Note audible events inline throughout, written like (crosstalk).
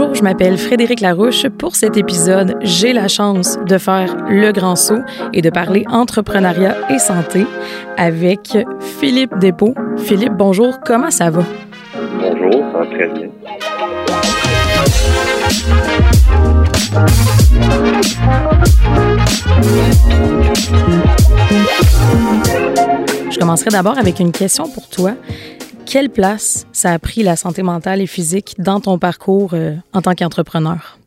Bonjour, je m'appelle Frédéric Larouche. Pour cet épisode, j'ai la chance de faire le grand saut et de parler entrepreneuriat et santé avec Philippe Despaux. Philippe, bonjour, comment ça va? Bonjour, ça va très bien. Je commencerai d'abord avec une question pour toi quelle place ça a pris la santé mentale et physique dans ton parcours euh, en tant qu'entrepreneur?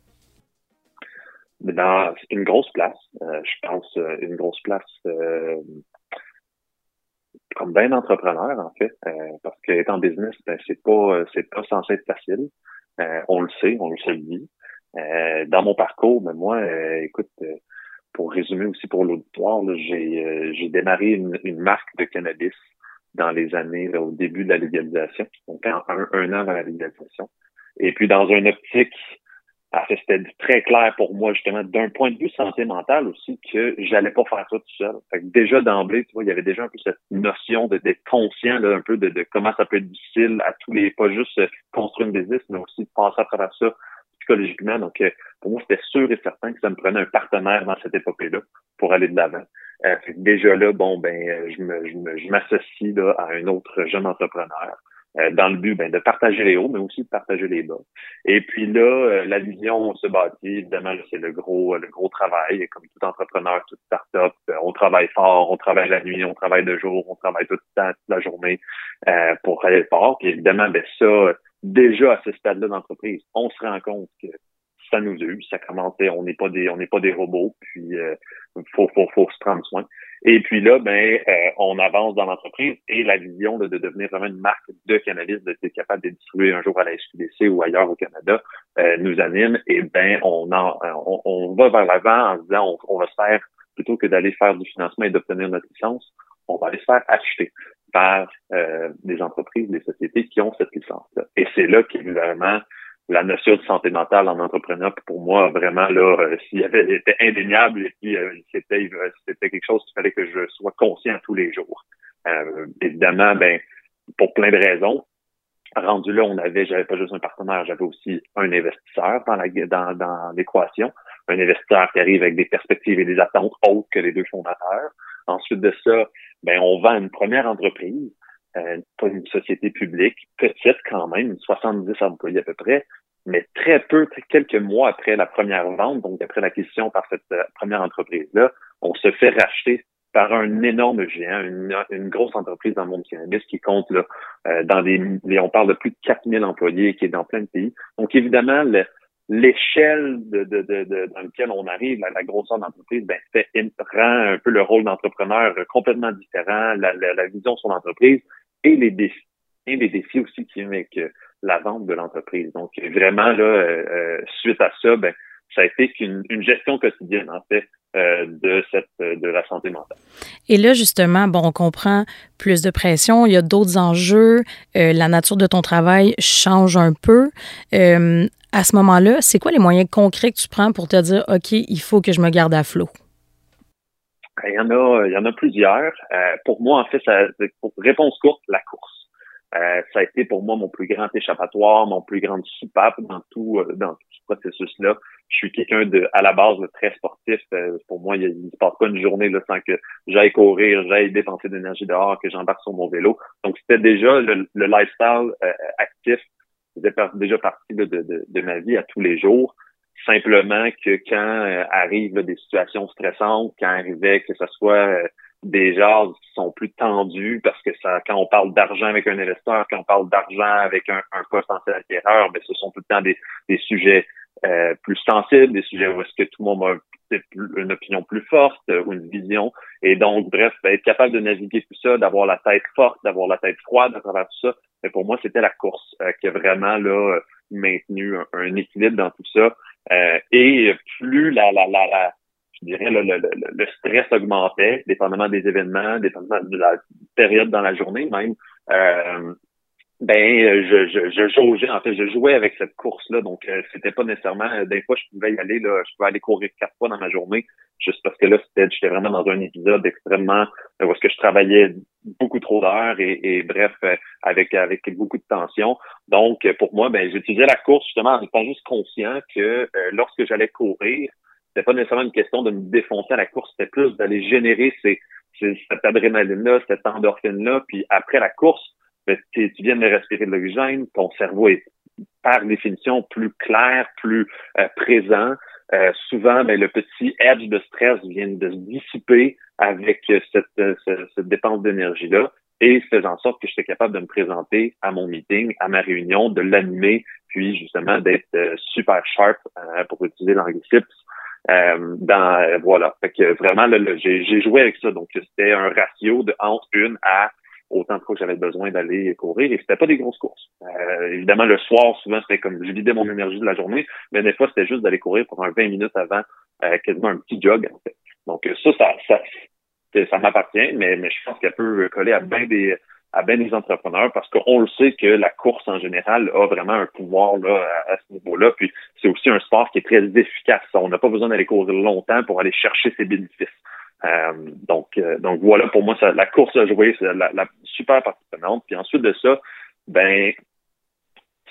C'est une grosse place. Euh, je pense euh, une grosse place comme bien d'entrepreneurs, en fait, parce qu'être en business, ben, c'est pas pas censé être facile. on le sait, on le sait dit. dans mon parcours, ben, moi, écoute, pour résumer aussi pour l'auditoire, j'ai démarré une marque de cannabis dans les années, au début de la légalisation, donc un, un, an avant la légalisation. Et puis dans une optique, c'était très clair pour moi, justement, d'un point de vue santé mentale aussi, que j'allais pas faire ça tout seul. Fait que déjà d'emblée, tu vois, il y avait déjà un peu cette notion d'être conscient là, un peu de, de, comment ça peut être difficile à tous les, pas juste construire une business, mais aussi de passer à travers ça psychologiquement. Donc, euh, pour moi, c'était sûr et certain que ça me prenait un partenaire dans cette épopée-là pour aller de l'avant. Euh, déjà là, bon, ben, euh, je me, je m'associe là à un autre jeune entrepreneur. Euh, dans le but ben, de partager les hauts, mais aussi de partager les bas. Et puis là, la vision se bâtit, évidemment, c'est le gros, le gros travail. Comme tout entrepreneur, toute start-up, on travaille fort, on travaille la nuit, on travaille de jour, on travaille tout le temps, toute la journée pour aller fort. Puis évidemment, ben ça, déjà à ce stade-là d'entreprise, on se rend compte que ça nous use, ça commence, on n'est pas des, on n'est pas des robots, puis euh, faut, faut, faut se prendre soin. Et puis là, ben, euh, on avance dans l'entreprise et la vision de, devenir vraiment une marque de cannabis, d'être capable de distribuer un jour à la SQDC ou ailleurs au Canada, euh, nous anime. Et ben, on, en, on, on va vers l'avant en disant, on, va se faire plutôt que d'aller faire du financement et d'obtenir notre licence, on va aller se faire acheter par euh, des entreprises, des sociétés qui ont cette licence-là. Et c'est là qu'évidemment, la notion de santé mentale en entrepreneur, pour moi, vraiment, là, euh, avait, était indéniable et puis euh, c'était, c'était quelque chose qu'il fallait que je sois conscient tous les jours. Euh, évidemment, ben, pour plein de raisons. Rendu là, on avait, j'avais pas juste un partenaire, j'avais aussi un investisseur dans la dans, dans l'équation, un investisseur qui arrive avec des perspectives et des attentes autres que les deux fondateurs. Ensuite de ça, ben on vend une première entreprise euh, une société publique, petite quand même, 70 employés à peu près, mais très peu, quelques mois après la première vente, donc après l'acquisition par cette euh, première entreprise-là, on se fait racheter par un énorme géant, une, grosse entreprise dans le monde cannabis qui compte là, euh, dans des, on parle de plus de 4000 employés qui est dans plein de pays. Donc évidemment, l'échelle de, de, de, dans laquelle on arrive, la, grosseur d'entreprise, ben, fait, rend un peu le rôle d'entrepreneur complètement différent, la, la, la vision de son entreprise et les défis, et les défis aussi qui euh, la vente de l'entreprise. Donc, vraiment, là, euh, euh, suite à ça, ben, ça a été une gestion quotidienne, en fait, de cette de la santé mentale. Et là, justement, bon, on comprend plus de pression, il y a d'autres enjeux, la nature de ton travail change un peu. à ce moment-là, c'est quoi les moyens concrets que tu prends pour te dire, OK, il faut que je me garde à flot? Il y en a, il y en a plusieurs. Euh, pour moi, en fait, ça, pour réponse courte, la course. Euh, ça a été pour moi mon plus grand échappatoire, mon plus grand soupape dans tout euh, dans tout ce processus-là. Je suis quelqu'un de à la base très sportif. pour moi, il ne se passe pas une journée là, sans que j'aille courir, j'aille dépenser d'énergie dehors, que j'embarque sur mon vélo. Donc c'était déjà le, lifestyle actif faisait déjà partie de, de, de, ma vie à tous les jours. Simplement que quand euh, arrivent des situations stressantes, quand arrivait que ce soit euh, des genres qui sont plus tendus, parce que ça, quand on parle d'argent avec un investisseur, quand on parle d'argent avec un, un potentiel acquéreur, ben, ce sont tout le temps des, des sujets euh, plus sensibles, des sujets où est-ce que tout le monde a une opinion plus forte ou une vision. Et donc, bref, ben, être capable de naviguer tout ça, d'avoir la tête forte, d'avoir la tête froide à travers tout ça, mais ben, pour moi, c'était la course qui a vraiment là maintenu un équilibre dans tout ça. Euh, et plus la, la, la je dirais, le, le, le, stress augmentait, dépendamment des événements, dépendamment de la période dans la journée même, euh, Ben, euh, je, je, je jaugeais, en fait, je jouais avec cette course-là, donc euh, c'était pas nécessairement. Euh, des fois, je pouvais y aller, là, je pouvais aller courir quatre fois dans ma journée, juste parce que là, c'était, j'étais vraiment dans un épisode extrêmement où est-ce que je travaillais beaucoup trop d'heures et, et, bref, avec avec beaucoup de tension. Donc, pour moi, ben, j'utilisais la course justement en étant juste conscient que lorsque j'allais courir, c'était pas nécessairement une question de me défoncer à la course, c'était plus d'aller générer ces, ces cette adrénaline-là, cette endorphine-là, puis après la course ben, tu viens de respirer de l'oxygène, ton cerveau est par définition plus clair, plus euh, présent. Euh, souvent, ben, le petit edge de stress vient de se dissiper avec cette, euh, cette, dépense d'énergie-là et faisant en sorte que j'étais capable de me présenter à mon meeting, à ma réunion, de l'animer, puis justement d'être super sharp, pour utiliser l'anglicisme. Dans voilà. Fait que vraiment, j'ai joué avec ça. Donc, c'était un ratio de entre une à autant de fois que j'avais besoin d'aller courir et c'était pas des grosses courses. Euh, évidemment, le soir, souvent, c'était comme je vidais mon énergie de la journée, mais des fois, c'était juste d'aller courir pour un 20 minutes avant euh, quasiment un petit jog, en fait. Donc ça, ça, ça, ça m'appartient, mais, mais je pense qu'elle peut coller à bien des à bien des entrepreneurs parce qu'on le sait que la course en général a vraiment un pouvoir là à, ce niveau-là. Puis c'est aussi un sport qui est très efficace. On n'a pas besoin d'aller courir longtemps pour aller chercher ses bénéfices. Euh, donc, euh, donc voilà, pour moi, la course à jouer, c'est la, la, super partie prenante. Puis ensuite de ça, ben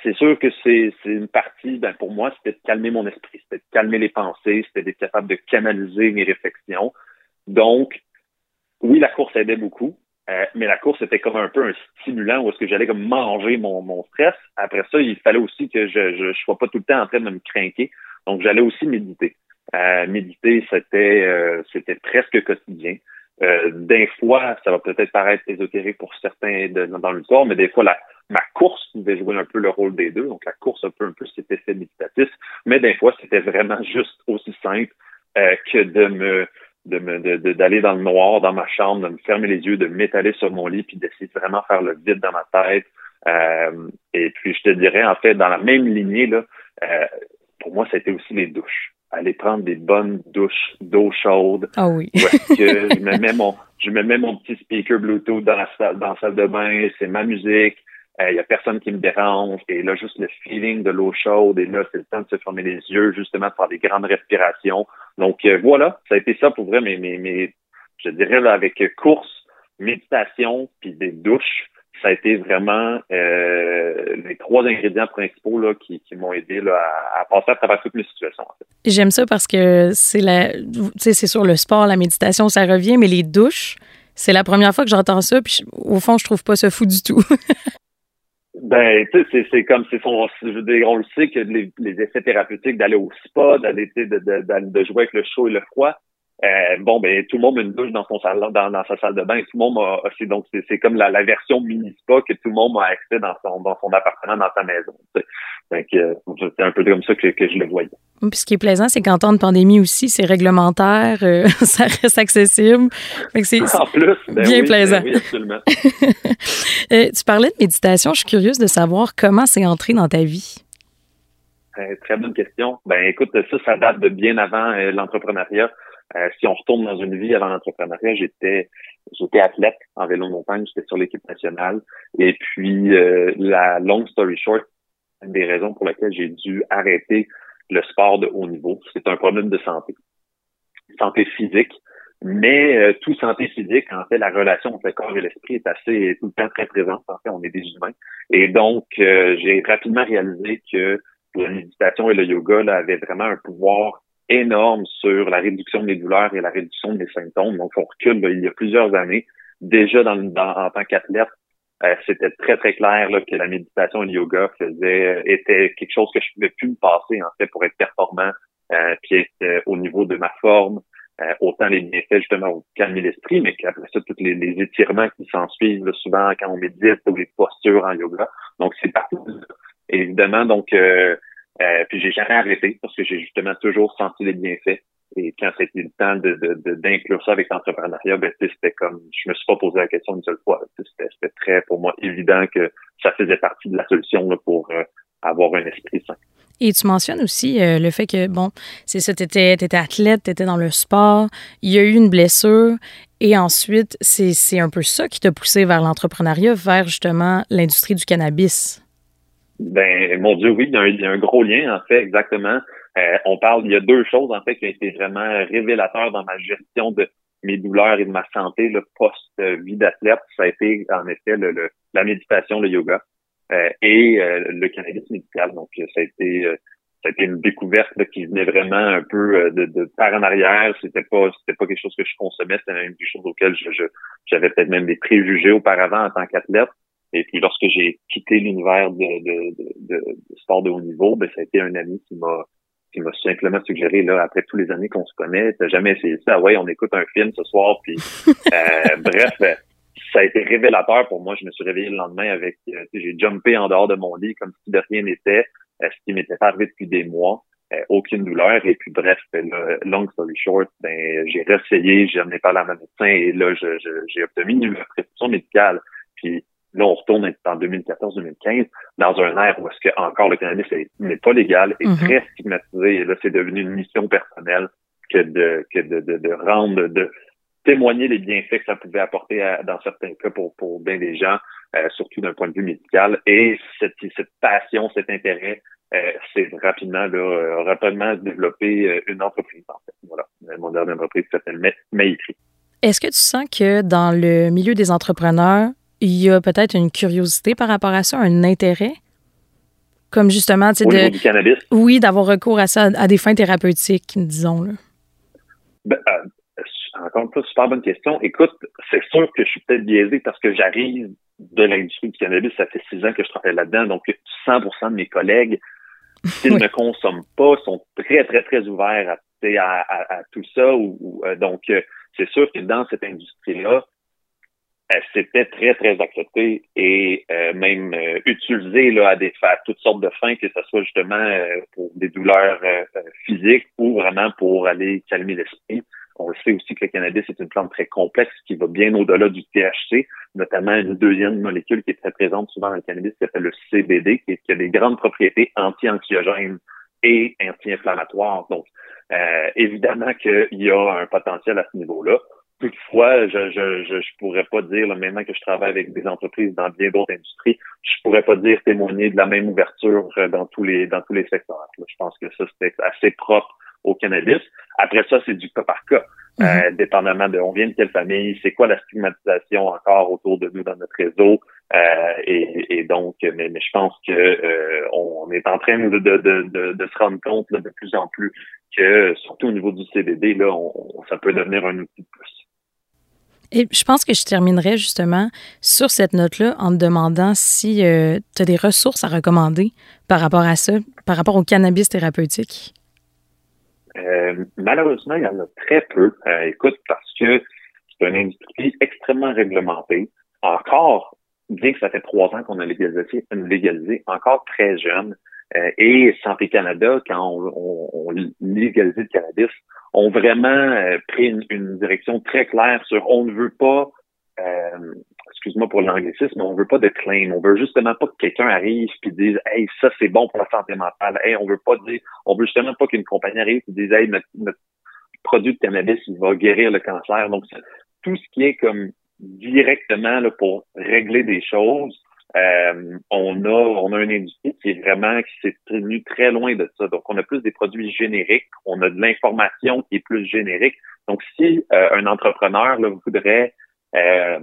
c'est sûr que c'est une partie, ben pour moi, c'était de calmer mon esprit, c'était de calmer les pensées, c'était d'être capable de canaliser mes réflexions. Donc, oui, la course aidait beaucoup, euh, mais la course était comme un peu un stimulant où est-ce que j'allais comme manger mon, mon stress. Après ça, il fallait aussi que je je, sois pas tout le temps en train de me craquer. Donc, j'allais aussi méditer. Euh, méditer, c'était euh, c'était presque quotidien. Euh, des fois, ça va peut-être paraître ésotérique pour certains dans le corps, mais des fois, la, ma course pouvait jouer un peu le rôle des deux. Donc, la course un peu, un peu cet effet méditatif. Mais des fois, c'était vraiment juste aussi simple euh, que de me de me d'aller dans le noir dans ma chambre, de me fermer les yeux, de m'étaler sur mon lit, puis d'essayer de vraiment faire le vide dans ma tête. Euh, et puis, je te dirais, en fait, dans la même lignée, là, euh, pour moi, c'était aussi les douches aller prendre des bonnes douches d'eau chaude. Ah oui. que je me mets mon, je me mets mon petit speaker Bluetooth dans la salle, dans la salle de bain, c'est ma musique. Il euh, y a personne qui me dérange. Et là, juste le feeling de l'eau chaude. Et là, c'est le temps de se fermer les yeux, justement, de faire des grandes respirations. Donc, euh, voilà. Ça a été ça pour vrai, mais, mais, mais je dirais, avec course, méditation, puis des douches, ça a été vraiment euh, les trois ingrédients principaux là, qui, qui m'ont aidé là, à, passer à travers toutes mes situations. J'aime ça parce que c'est la, c'est sur le sport, la méditation, ça revient, mais les douches, c'est la première fois que j'entends ça, puis au fond, je trouve pas ça fou du tout. (laughs) ben, tu sais, c'est comme c'est son, on le sait que les, les effets thérapeutiques d'aller au spa, d'aller de, de, de jouer avec le chaud et le froid, euh, bon, ben tout le monde a une douche dans son salon, dans, dans sa salle de bain. Tout le monde a, c'est donc c'est comme la, la, version mini spa que tout le monde a accès dans son dans son appartement, dans sa maison. Donc euh, c'est un peu comme ça que, que je le voyais. Puis ce qui est plaisant, c'est qu'en temps de pandémie aussi, c'est réglementaire, euh, (laughs) ça reste accessible. c'est en plus, ben bien oui, plaisant. Ben oui, absolument. (laughs) tu parlais de méditation. Je suis curieuse de savoir comment c'est entré dans ta vie. très bonne question. Ben écoute, ça, ça date de bien avant l'entrepreneuriat. Euh, si on retourne dans une vie avant l'entrepreneuriat, j'étais j'étais athlète en vélo de montagne, j'étais sur l'équipe nationale. Et puis euh, la long story short, une des raisons pour lesquelles j'ai dû arrêter le sport de haut niveau, c'est un problème de santé, santé physique. Mais euh, tout santé physique, en fait, la relation entre le corps et l'esprit est assez tout le temps très présente. En fait, on est des humains. Et donc, j'ai rapidement réalisé que la méditation et le yoga là, avaient vraiment un pouvoir énorme sur la réduction des douleurs et la réduction des symptômes. Donc, on recule il y a plusieurs années. Déjà dans, en tant qu'athlète, euh, c'était très, très clair là, que la méditation et le yoga faisait, euh, était quelque chose que je pouvais plus me passer, en fait, pour être performant, euh, puis euh, au niveau de ma forme, autant les bienfaits, justement, au calmer l'esprit, mais qu'après ça, tous les, les étirements qui s'en suivent, souvent, quand on médite, ou les postures en yoga. Donc, c'est partout. Évidemment, donc, euh, puis j'ai jamais arrêté parce que j'ai justement toujours senti les bienfaits. Et quand c'était le temps de, d'inclure ça avec l'entrepreneuriat, ben, c'était comme, je me suis pas posé la question une seule fois. C'était, très, pour moi, évident que ça faisait partie de la solution là, pour euh, avoir un esprit sain. Et tu mentionnes aussi euh, le fait que, bon, c'est ça, tu étais, étais, athlète, tu étais dans le sport, il y a eu une blessure Et ensuite, c'est un peu ça qui t'a poussé vers l'entrepreneuriat, vers justement l'industrie du cannabis. Ben, mon Dieu, oui, il y, a un, gros lien, en fait, exactement. Euh, on parle, il y a deux choses, en fait, qui ont été vraiment révélateurs dans ma gestion de mes douleurs et de ma santé, le post-vie d'athlète. Ça a été, en effet, le, la méditation, le yoga euh, et euh, le cannabis médical. Donc, ça a été ça a été une découverte qui venait vraiment un peu de, de par en arrière. C'était pas c'était pas quelque chose que je consommais, c'était même quelque chose auquel je, j'avais peut-être même des préjugés auparavant en tant qu'athlète. Et puis lorsque j'ai quitté l'univers de, de, de, de, sport de haut niveau, ben, ça a été un ami qui m'a qui m'a simplement suggéré, là, après tous les années qu'on se connaît, t'as jamais essayé ça, ouais, on écoute un film ce soir, puis (laughs) euh, bref, ça a été révélateur pour moi. Je me suis réveillé le lendemain avec, euh, j'ai jumpé en dehors de mon lit comme si de rien n'était, euh, ce qui m'était arrivé depuis des mois, aucune douleur. Et puis bref, ben, long story short, ben j'ai réessayé, j'en ai parlé à ma médecin et là, j'ai obtenu une prescription médicale. Puis Là, on retourne en 2014-2015 dans un air où est-ce que encore le cannabis n'est pas légal et mhm. très stigmatisé. Et là, c'est devenu une mission personnelle que de que de, de, de rendre, de témoigner les bienfaits que ça pouvait apporter dans certains cas pour, pour bien des gens, euh, surtout d'un point de vue médical. Et cette, cette passion, cet intérêt, euh, c'est rapidement, là, euh, rapidement développer euh, une entreprise, en fait. Voilà. Mon dernière entreprise s'appelle Maitri. Est-ce que tu sens que dans le milieu des entrepreneurs, il y a peut-être une curiosité par rapport à ça, un intérêt? Comme justement, tu sais, du cannabis? Oui, d'avoir recours à ça à des fins thérapeutiques, disons. Là. Ben, euh, encore une fois, super bonne question. Écoute, c'est sûr que je suis peut-être biaisé parce que j'arrive de l'industrie du cannabis. Ça fait six ans que je travaille là-dedans. Donc, 100% de mes collègues, (laughs) s'ils ne consomment pas, sont très, très, très ouverts à, à, tout ça. Ou, euh, donc, euh, c'est sûr que dans cette industrie-là, c'était très, très accepté et euh, même euh, utilisé là, à des toutes sortes de fins, que ce soit justement euh, pour des douleurs physiques ou vraiment pour aller calmer l'esprit. On sait aussi que le cannabis est une plante très complexe qui va bien au-delà du THC, notamment une deuxième molécule qui est très présente souvent dans le cannabis qui s'appelle le CBD, qui, qui, a des grandes propriétés anti-anxiogènes et anti-inflammatoires. Donc, évidemment qu'il y a un potentiel à ce niveau-là. Toutefois, je, je, je, pourrais pas dire, là, maintenant que je travaille avec des entreprises dans bien d'autres industries, je pourrais pas dire témoigner de la même ouverture euh, dans tous les dans tous les secteurs. Je pense que ça, c'est assez propre au cannabis. Après ça, c'est du cas par cas. Euh, mm-hmm. dépendamment de on vient de quelle famille, c'est quoi la stigmatisation encore autour de nous dans notre réseau. Euh, et, et, donc, mais, mais, je pense que euh, on est en train de, de, de, de se rendre compte là, de plus en plus que, surtout au niveau du CBD, là, on, ça peut devenir un outil de plus. Et je pense que je terminerai justement sur cette note-là en te demandant si euh, tu as des ressources à recommander par rapport à ça, par rapport au cannabis thérapeutique. Euh, malheureusement, il y en a très peu. Euh, écoute, parce que c'est une industrie extrêmement réglementée. Encore, bien que ça fait trois ans qu'on a légalisé, légalisé encore très jeune. Euh, et Santé Canada, quand on, on, on le cannabis, ont vraiment euh, pris une, direction très claire sur on ne veut pas, euh, excuse-moi pour l'anglicisme, mais on veut pas de claim. On veut justement pas que quelqu'un arrive et dise Hey, ça c'est bon pour la santé mentale. Hey, on veut pas dire, on veut justement pas qu'une compagnie arrive et dise Hey, notre, notre produit de cannabis, il va guérir le cancer. Donc, tout ce qui est comme directement là, pour régler des choses, euh, on a on a une industrie qui est vraiment qui s'est tenue très loin de ça. Donc, on a plus des produits génériques, on a de l'information qui est plus générique. Donc, si euh, un entrepreneur là, voudrait euh,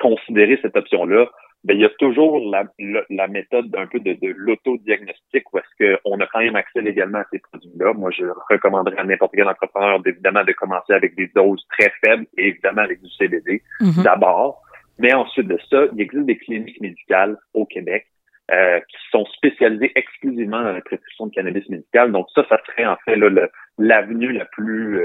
considérer cette option-là, ben, il y a toujours la, la, méthode un peu de, de l'autodiagnostic où est-ce qu'on a quand même accès légalement à ces produits-là. Moi, je recommanderais à n'importe quel entrepreneur évidemment de commencer avec des doses très faibles et évidemment avec du CBD mm-hmm. d'abord. Mais ensuite de ça, il existe des cliniques médicales au Québec euh, qui sont spécialisées exclusivement dans la prescription de cannabis médical. Donc ça, ça serait en fait l'avenue la plus,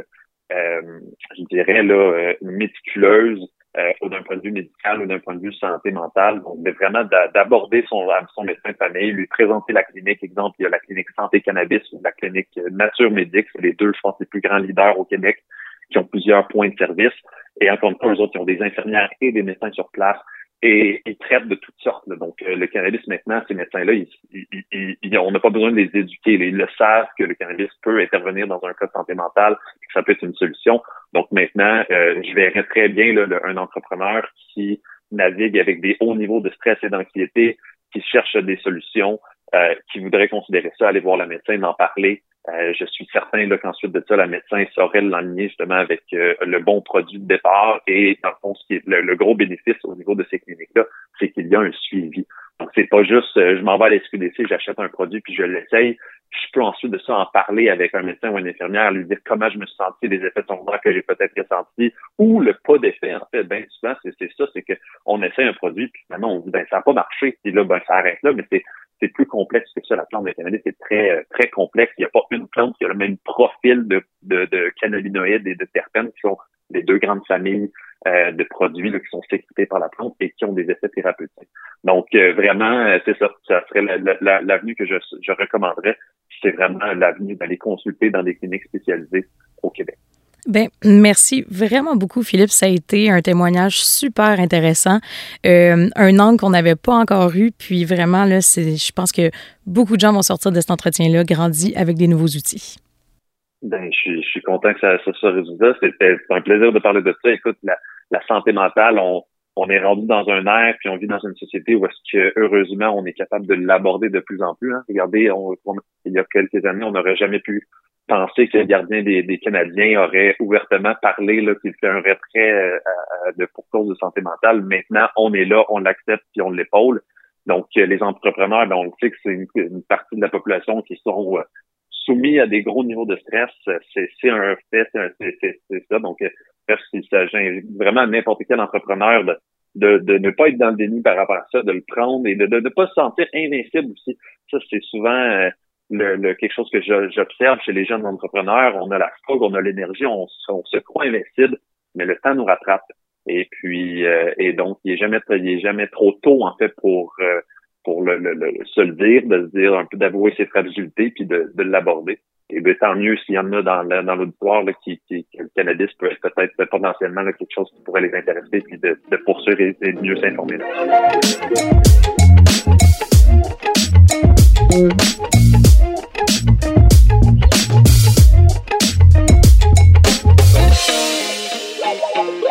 euh, je dirais, là, euh, méticuleuse euh, d'un point de vue médical ou d'un point de vue santé mentale. Donc, vraiment d'aborder son, son médecin de famille, lui présenter la clinique. Exemple, il y a la clinique Santé Cannabis ou la clinique Nature Médic. C'est les deux, je pense, les plus grands leaders au Québec qui ont plusieurs points de service. Et encore une fois, eux autres, ils ont des infirmières et des médecins sur place et ils traitent de toutes sortes. Donc, le cannabis, maintenant, ces médecins-là, ils, on n'a pas besoin de les éduquer. Ils le savent que le cannabis peut intervenir dans un cas de santé mentale, que ça peut être une solution. Donc, maintenant, je verrais très bien là, un entrepreneur qui navigue avec des hauts niveaux de stress et d'anxiété, qui cherche des solutions, euh, qui voudrait considérer ça, aller voir le médecin, d'en parler. Euh, je suis certain qu'ensuite de ça, la médecin saurait l'aligner justement avec euh, le bon produit de départ. Et dans le fond, ce qui est le, gros bénéfice au niveau de ces cliniques-là, c'est qu'il y a un suivi. Donc, c'est pas juste je m'en vais à la SQDC, j'achète un produit puis je l'essaye. Je peux ensuite de ça en parler avec un médecin ou une infirmière, lui dire comment je me suis senti, les effets secondaires que j'ai peut-être ressentis, ou le pas d'effet. En fait, bien souvent, c'est ça, c'est qu'on essaie un produit, puis finalement, on dit ben ça n'a pas marché, puis là, ben ça arrête là, mais c'est c'est plus complexe que ça. La plante de cannabis est très, très complexe. Il n'y a pas une plante qui a le même profil de, de, de cannabinoïdes et de terpènes qui sont les deux grandes familles euh, de produits qui sont sécrétés par la plante et qui ont des effets thérapeutiques. Donc, euh, vraiment, euh, c'est ça. Ça serait l'avenue que je, je recommanderais. C'est vraiment l'avenue d'aller consulter dans des cliniques spécialisées au Québec. Ben, merci vraiment beaucoup, Philippe. Ça a été un témoignage super intéressant, euh, un angle qu'on n'avait pas encore eu. Puis vraiment, là, je pense que beaucoup de gens vont sortir de cet entretien-là grandis avec des nouveaux outils. Ben, je suis, content que ça, ça soit résultat. C'était un plaisir de parler de ça. Écoute, la, santé mentale, on, on est rendu dans un air, puis on vit dans une société où est-ce que heureusement on est capable de l'aborder de plus en plus. Hein. Regardez, on, il y a quelques années, on n'aurait jamais pu penser que le gardien des, Canadiens aurait ouvertement parlé qu'il fait un retrait euh, de pour cause de santé mentale. Maintenant, on est là, on l'accepte puis on l'épaule. Donc, euh, les entrepreneurs, ben, on le sait que c'est une, partie de la population qui sont euh, soumis à des gros niveaux de stress. C'est un fait, c'est ça. Donc, s'agit vraiment n'importe quel entrepreneur de, de, de, ne pas être dans le déni par rapport à ça, de le prendre et de ne pas se sentir invincible aussi. Ça, c'est souvent le, quelque chose que j'observe chez les jeunes entrepreneurs. On a la fougue, on a l'énergie, on, se croit invincible, mais le temps nous rattrape. Et puis, euh, et donc, il est jamais, il est jamais trop tôt en fait pour euh, pour le, se le dire, de se dire un peu d'avouer ses fragilités puis de, de l'aborder. Et bien, tant mieux s'il y en a dans, dans l'auditoire qui, qui, le cannabis peut être peut-être potentiellement quelque chose qui pourrait les intéresser puis de, de poursuivre et, et de mieux s'informer. Thank you.